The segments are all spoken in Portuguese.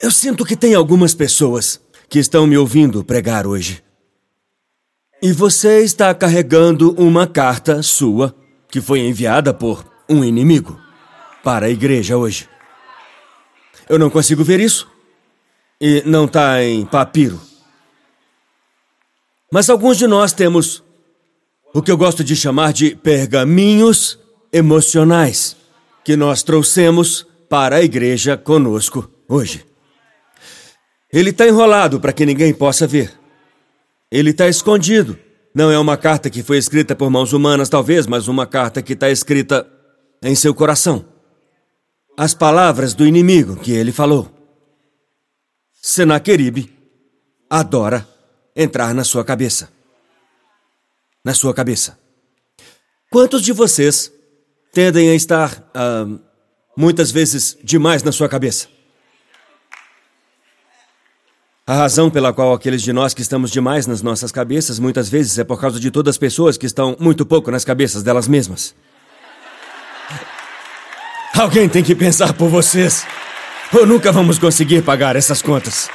Eu sinto que tem algumas pessoas que estão me ouvindo pregar hoje. E você está carregando uma carta sua que foi enviada por um inimigo para a igreja hoje. Eu não consigo ver isso. E não está em papiro. Mas alguns de nós temos o que eu gosto de chamar de pergaminhos emocionais que nós trouxemos para a igreja conosco hoje. Ele está enrolado para que ninguém possa ver. Ele está escondido. Não é uma carta que foi escrita por mãos humanas, talvez, mas uma carta que está escrita em seu coração. As palavras do inimigo que ele falou. Senaqueribe adora entrar na sua cabeça. Na sua cabeça. Quantos de vocês tendem a estar uh, muitas vezes demais na sua cabeça? A razão pela qual aqueles de nós que estamos demais nas nossas cabeças muitas vezes é por causa de todas as pessoas que estão muito pouco nas cabeças delas mesmas. Alguém tem que pensar por vocês. Ou nunca vamos conseguir pagar essas contas.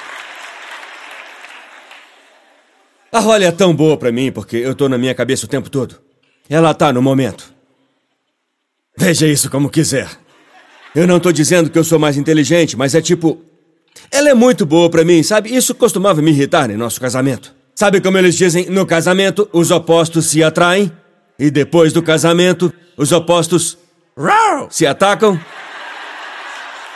A Holly é tão boa para mim porque eu tô na minha cabeça o tempo todo. Ela tá no momento. Veja isso como quiser. Eu não tô dizendo que eu sou mais inteligente, mas é tipo, ela é muito boa para mim, sabe? Isso costumava me irritar em nosso casamento. Sabe como eles dizem, no casamento os opostos se atraem e depois do casamento os opostos se atacam?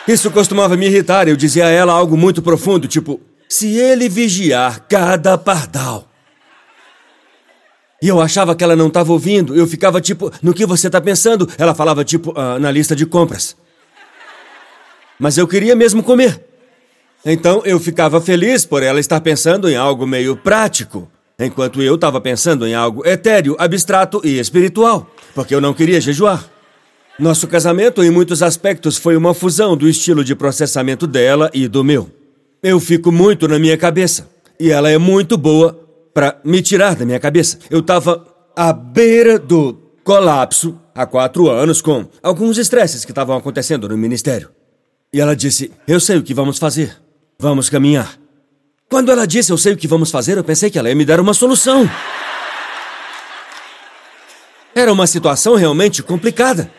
Isso costumava me irritar. Eu dizia a ela algo muito profundo, tipo: se ele vigiar cada pardal. E eu achava que ela não estava ouvindo. Eu ficava tipo: no que você está pensando? Ela falava tipo: ah, na lista de compras. Mas eu queria mesmo comer. Então eu ficava feliz por ela estar pensando em algo meio prático, enquanto eu estava pensando em algo etéreo, abstrato e espiritual, porque eu não queria jejuar. Nosso casamento, em muitos aspectos, foi uma fusão do estilo de processamento dela e do meu. Eu fico muito na minha cabeça, e ela é muito boa para me tirar da minha cabeça. Eu estava à beira do colapso há quatro anos com alguns estresses que estavam acontecendo no ministério. E ela disse: Eu sei o que vamos fazer. Vamos caminhar. Quando ela disse eu sei o que vamos fazer, eu pensei que ela ia me dar uma solução. Era uma situação realmente complicada.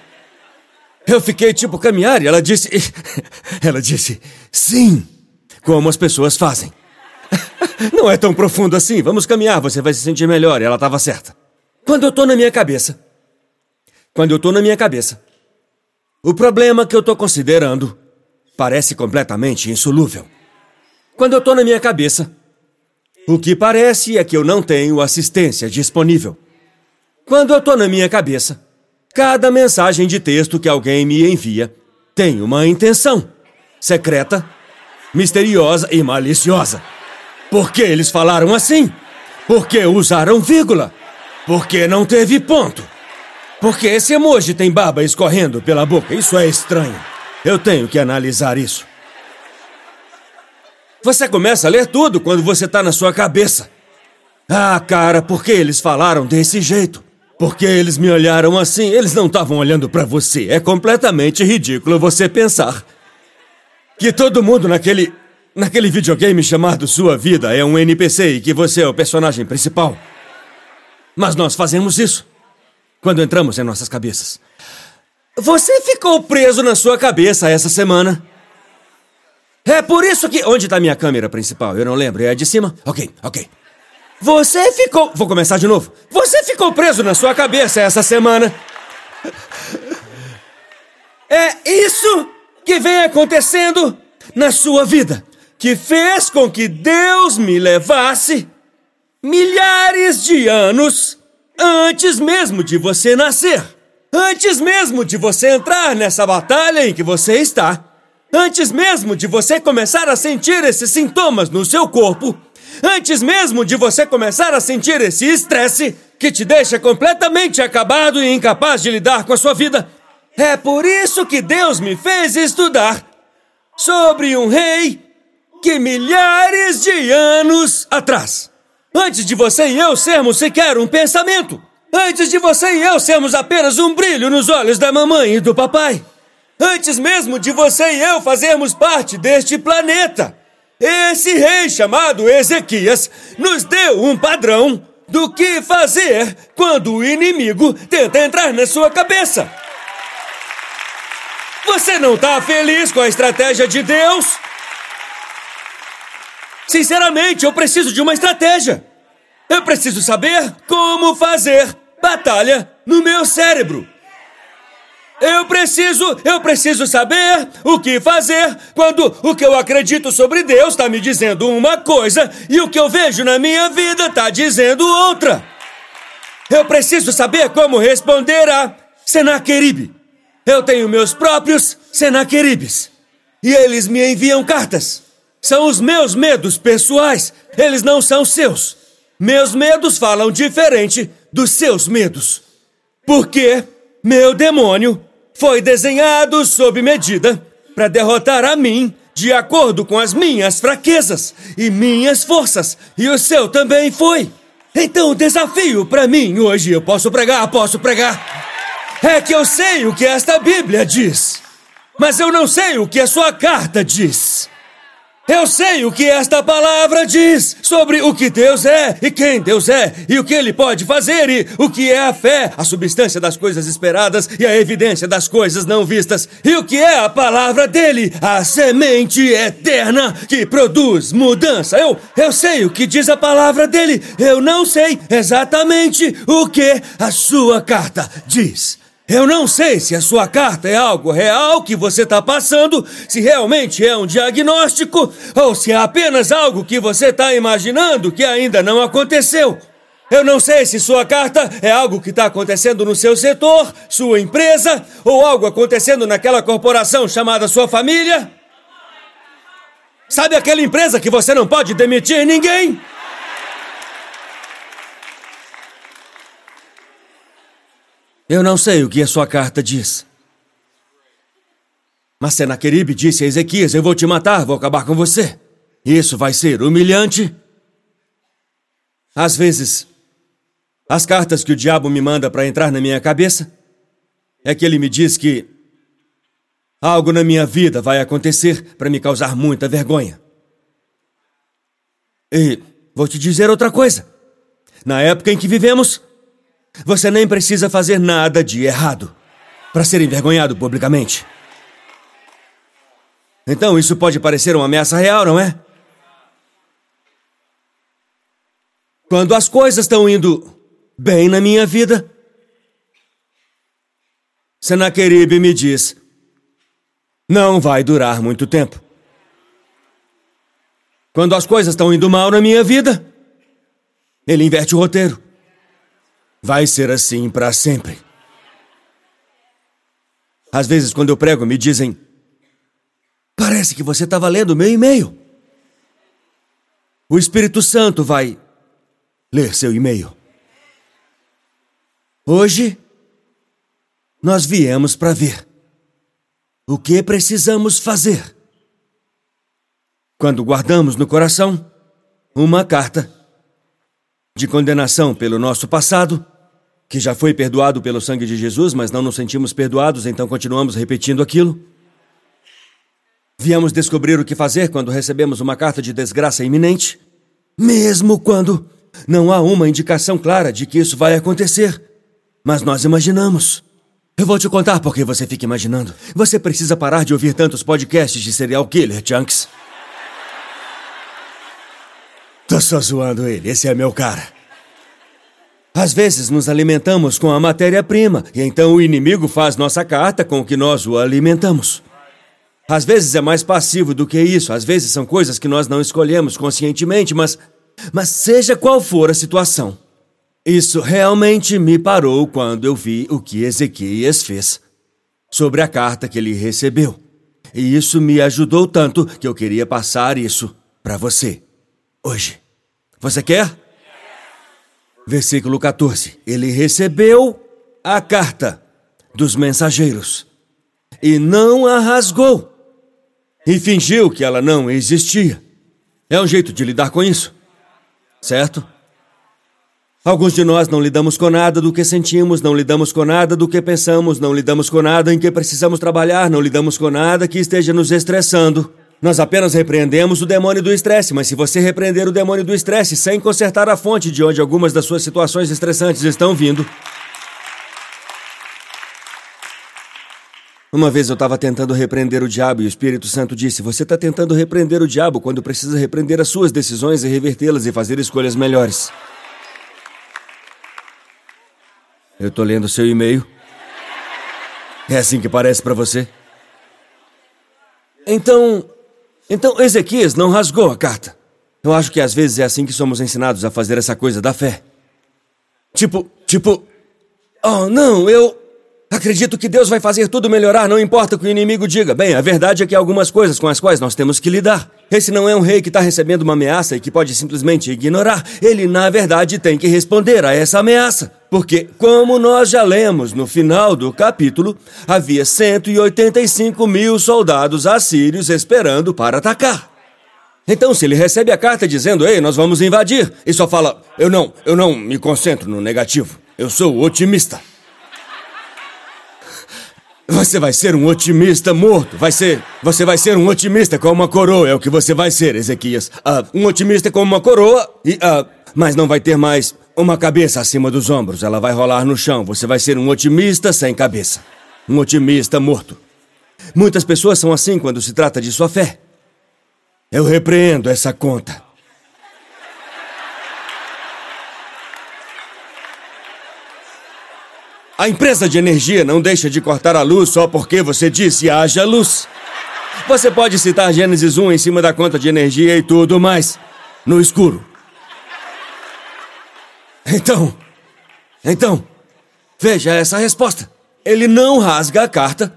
Eu fiquei tipo caminhar e ela disse. Ela disse sim, como as pessoas fazem. Não é tão profundo assim. Vamos caminhar, você vai se sentir melhor. E ela estava certa. Quando eu tô na minha cabeça. Quando eu tô na minha cabeça. O problema que eu tô considerando parece completamente insolúvel. Quando eu tô na minha cabeça, o que parece é que eu não tenho assistência disponível. Quando eu tô na minha cabeça, cada mensagem de texto que alguém me envia tem uma intenção secreta, misteriosa e maliciosa. Por que eles falaram assim? Por que usaram vírgula? Por que não teve ponto? Porque esse emoji tem baba escorrendo pela boca. Isso é estranho. Eu tenho que analisar isso. Você começa a ler tudo quando você está na sua cabeça. Ah, cara, por que eles falaram desse jeito? Porque eles me olharam assim, eles não estavam olhando para você. É completamente ridículo você pensar que todo mundo naquele naquele videogame chamado Sua Vida é um NPC e que você é o personagem principal. Mas nós fazemos isso quando entramos em nossas cabeças. Você ficou preso na sua cabeça essa semana. É por isso que. Onde está minha câmera principal? Eu não lembro. É a de cima? Ok, ok. Você ficou. Vou começar de novo. Você ficou preso na sua cabeça essa semana. É isso que vem acontecendo na sua vida que fez com que Deus me levasse milhares de anos antes mesmo de você nascer. Antes mesmo de você entrar nessa batalha em que você está. Antes mesmo de você começar a sentir esses sintomas no seu corpo, antes mesmo de você começar a sentir esse estresse que te deixa completamente acabado e incapaz de lidar com a sua vida, é por isso que Deus me fez estudar sobre um rei que milhares de anos atrás, antes de você e eu sermos sequer um pensamento, antes de você e eu sermos apenas um brilho nos olhos da mamãe e do papai, Antes mesmo de você e eu fazermos parte deste planeta, esse rei chamado Ezequias nos deu um padrão do que fazer quando o inimigo tenta entrar na sua cabeça. Você não está feliz com a estratégia de Deus? Sinceramente, eu preciso de uma estratégia. Eu preciso saber como fazer batalha no meu cérebro. Eu preciso, eu preciso saber o que fazer quando o que eu acredito sobre Deus está me dizendo uma coisa e o que eu vejo na minha vida está dizendo outra. Eu preciso saber como responder a Senaqueribe. Eu tenho meus próprios Senaqueribes e eles me enviam cartas. São os meus medos pessoais, eles não são seus. Meus medos falam diferente dos seus medos. Porque meu demônio foi desenhado sob medida para derrotar a mim de acordo com as minhas fraquezas e minhas forças, e o seu também foi. Então o desafio para mim hoje, eu posso pregar, posso pregar, é que eu sei o que esta Bíblia diz, mas eu não sei o que a sua carta diz. Eu sei o que esta palavra diz sobre o que Deus é e quem Deus é e o que Ele pode fazer e o que é a fé, a substância das coisas esperadas e a evidência das coisas não vistas e o que é a palavra dele, a semente eterna que produz mudança. Eu, eu sei o que diz a palavra dele, eu não sei exatamente o que a sua carta diz. Eu não sei se a sua carta é algo real que você está passando, se realmente é um diagnóstico, ou se é apenas algo que você está imaginando que ainda não aconteceu. Eu não sei se sua carta é algo que está acontecendo no seu setor, sua empresa, ou algo acontecendo naquela corporação chamada sua família. Sabe aquela empresa que você não pode demitir ninguém? Eu não sei o que a sua carta diz. Mas Senaqueribe disse a Ezequias: Eu vou te matar, vou acabar com você. Isso vai ser humilhante. Às vezes, as cartas que o diabo me manda para entrar na minha cabeça é que ele me diz que algo na minha vida vai acontecer para me causar muita vergonha. E vou te dizer outra coisa. Na época em que vivemos, você nem precisa fazer nada de errado para ser envergonhado publicamente. Então isso pode parecer uma ameaça real, não é? Quando as coisas estão indo bem na minha vida, Senaqueribe me diz: não vai durar muito tempo. Quando as coisas estão indo mal na minha vida, ele inverte o roteiro. Vai ser assim para sempre. Às vezes, quando eu prego, me dizem: Parece que você estava lendo meu e-mail. O Espírito Santo vai ler seu e-mail. Hoje, nós viemos para ver o que precisamos fazer. Quando guardamos no coração uma carta de condenação pelo nosso passado, que já foi perdoado pelo sangue de Jesus, mas não nos sentimos perdoados, então continuamos repetindo aquilo. Viemos descobrir o que fazer quando recebemos uma carta de desgraça iminente, mesmo quando não há uma indicação clara de que isso vai acontecer. Mas nós imaginamos. Eu vou te contar por que você fica imaginando. Você precisa parar de ouvir tantos podcasts de serial killer, Chunks. Tô só zoando ele, esse é meu cara. Às vezes nos alimentamos com a matéria-prima, e então o inimigo faz nossa carta com o que nós o alimentamos. Às vezes é mais passivo do que isso, às vezes são coisas que nós não escolhemos conscientemente, mas. Mas seja qual for a situação, isso realmente me parou quando eu vi o que Ezequias fez sobre a carta que ele recebeu. E isso me ajudou tanto que eu queria passar isso para você hoje. Você quer? Versículo 14. Ele recebeu a carta dos mensageiros e não a rasgou e fingiu que ela não existia. É um jeito de lidar com isso, certo? Alguns de nós não lidamos com nada do que sentimos, não lidamos com nada do que pensamos, não lidamos com nada em que precisamos trabalhar, não lidamos com nada que esteja nos estressando. Nós apenas repreendemos o demônio do estresse, mas se você repreender o demônio do estresse sem consertar a fonte de onde algumas das suas situações estressantes estão vindo. Uma vez eu estava tentando repreender o diabo e o Espírito Santo disse: Você está tentando repreender o diabo quando precisa repreender as suas decisões e revertê-las e fazer escolhas melhores. Eu tô lendo seu e-mail. É assim que parece para você? Então, então Ezequias não rasgou a carta. Eu acho que às vezes é assim que somos ensinados a fazer essa coisa da fé. Tipo, tipo, oh, não, eu Acredito que Deus vai fazer tudo melhorar, não importa o que o inimigo diga. Bem, a verdade é que há algumas coisas com as quais nós temos que lidar. Esse não é um rei que está recebendo uma ameaça e que pode simplesmente ignorar. Ele, na verdade, tem que responder a essa ameaça. Porque, como nós já lemos no final do capítulo, havia 185 mil soldados assírios esperando para atacar. Então, se ele recebe a carta dizendo, ei, nós vamos invadir, e só fala, eu não, eu não me concentro no negativo. Eu sou otimista. Você vai ser um otimista morto. Vai ser. Você vai ser um otimista com uma coroa. É o que você vai ser, Ezequias. Uh, um otimista com uma coroa e. Uh, mas não vai ter mais uma cabeça acima dos ombros. Ela vai rolar no chão. Você vai ser um otimista sem cabeça. Um otimista morto. Muitas pessoas são assim quando se trata de sua fé. Eu repreendo essa conta. A empresa de energia não deixa de cortar a luz só porque você disse haja luz. Você pode citar Gênesis 1 em cima da conta de energia e tudo mais. No escuro. Então. Então. Veja essa resposta. Ele não rasga a carta,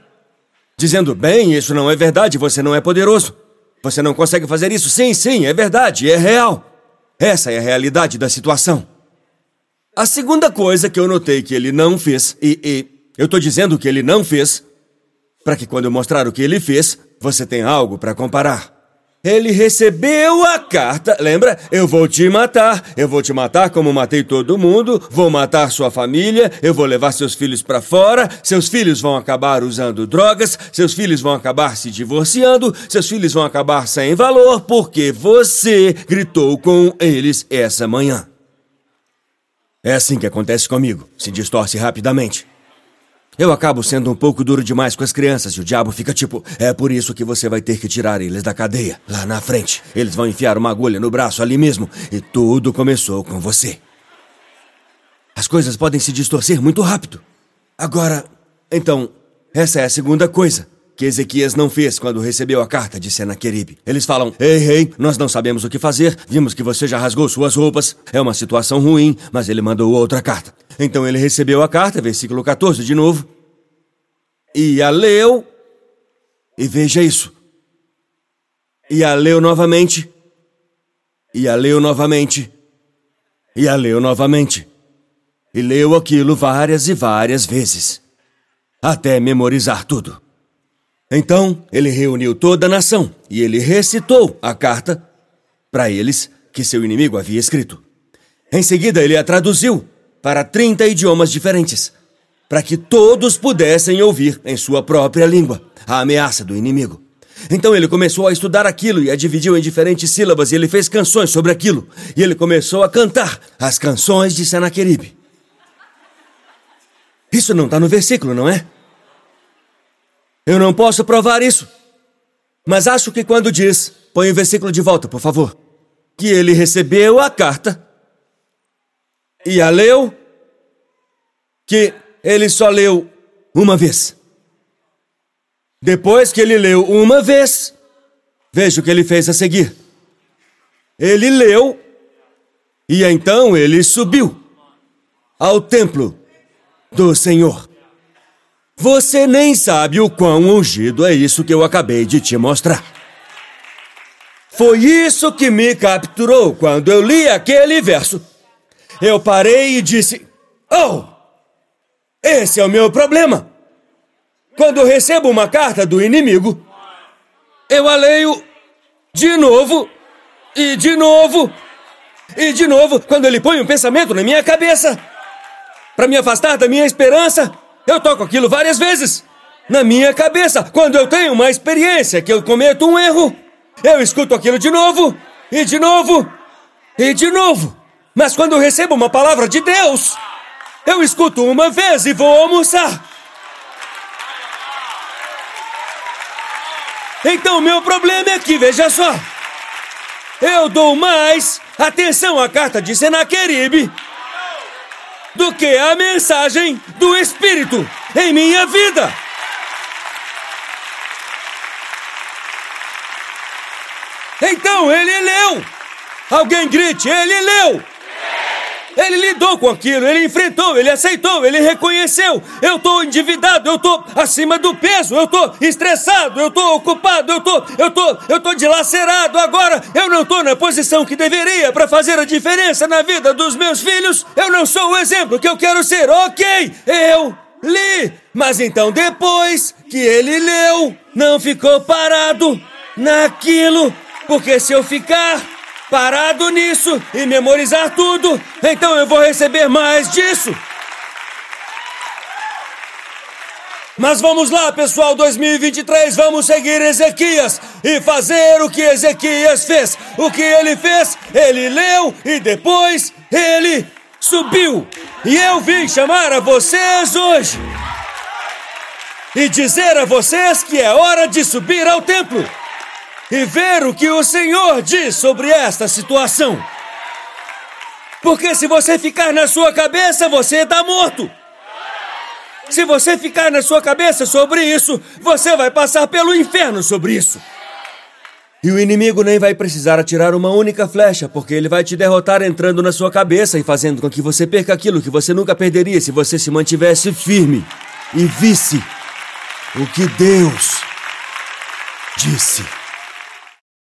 dizendo: bem, isso não é verdade, você não é poderoso. Você não consegue fazer isso. Sim, sim, é verdade, é real. Essa é a realidade da situação. A segunda coisa que eu notei que ele não fez, e, e eu estou dizendo que ele não fez, para que quando eu mostrar o que ele fez, você tenha algo para comparar. Ele recebeu a carta, lembra? Eu vou te matar, eu vou te matar como matei todo mundo, vou matar sua família, eu vou levar seus filhos para fora, seus filhos vão acabar usando drogas, seus filhos vão acabar se divorciando, seus filhos vão acabar sem valor porque você gritou com eles essa manhã. É assim que acontece comigo. Se distorce rapidamente. Eu acabo sendo um pouco duro demais com as crianças e o diabo fica tipo: é por isso que você vai ter que tirar eles da cadeia. Lá na frente, eles vão enfiar uma agulha no braço ali mesmo e tudo começou com você. As coisas podem se distorcer muito rápido. Agora, então, essa é a segunda coisa que Ezequias não fez quando recebeu a carta de Senaqueribe. Eles falam: Ei, rei, nós não sabemos o que fazer, vimos que você já rasgou suas roupas, é uma situação ruim, mas ele mandou outra carta. Então ele recebeu a carta, versículo 14 de novo, e a leu, e veja isso. E a leu novamente, e a leu novamente, e a leu novamente, e leu aquilo várias e várias vezes, até memorizar tudo. Então ele reuniu toda a nação e ele recitou a carta para eles que seu inimigo havia escrito. Em seguida, ele a traduziu para 30 idiomas diferentes, para que todos pudessem ouvir em sua própria língua a ameaça do inimigo. Então ele começou a estudar aquilo e a dividiu em diferentes sílabas e ele fez canções sobre aquilo. E ele começou a cantar as canções de Senaqueribe. Isso não está no versículo, não é? Eu não posso provar isso. Mas acho que quando diz, põe o versículo de volta, por favor, que ele recebeu a carta e a leu, que ele só leu uma vez. Depois que ele leu uma vez, veja o que ele fez a seguir. Ele leu e então ele subiu ao templo do Senhor. Você nem sabe o quão ungido é isso que eu acabei de te mostrar. Foi isso que me capturou quando eu li aquele verso. Eu parei e disse: Oh, esse é o meu problema. Quando recebo uma carta do inimigo, eu a leio de novo e de novo E de novo, quando ele põe um pensamento na minha cabeça para me afastar da minha esperança, eu toco aquilo várias vezes. Na minha cabeça, quando eu tenho uma experiência que eu cometo um erro, eu escuto aquilo de novo, e de novo, e de novo. Mas quando eu recebo uma palavra de Deus, eu escuto uma vez e vou almoçar. Então o meu problema é que, veja só, eu dou mais atenção à carta de Senaqueribe do que a mensagem do Espírito em minha vida. Então ele leu. Alguém grite, ele leu. Ele lidou com aquilo, ele enfrentou, ele aceitou, ele reconheceu. Eu tô endividado, eu tô acima do peso, eu tô estressado, eu tô ocupado, eu tô, eu tô, eu tô dilacerado. Agora eu não tô na posição que deveria para fazer a diferença na vida dos meus filhos. Eu não sou o exemplo que eu quero ser. OK, eu li. Mas então depois que ele leu, não ficou parado naquilo, porque se eu ficar parado nisso e memorizar tudo, então eu vou receber mais disso. Mas vamos lá, pessoal, 2023, vamos seguir Ezequias e fazer o que Ezequias fez. O que ele fez? Ele leu e depois ele subiu. E eu vim chamar a vocês hoje e dizer a vocês que é hora de subir ao templo e ver o que o Senhor diz sobre esta situação. Porque se você ficar na sua cabeça, você está morto. Se você ficar na sua cabeça sobre isso, você vai passar pelo inferno sobre isso. E o inimigo nem vai precisar atirar uma única flecha, porque ele vai te derrotar entrando na sua cabeça e fazendo com que você perca aquilo que você nunca perderia se você se mantivesse firme e visse o que Deus disse.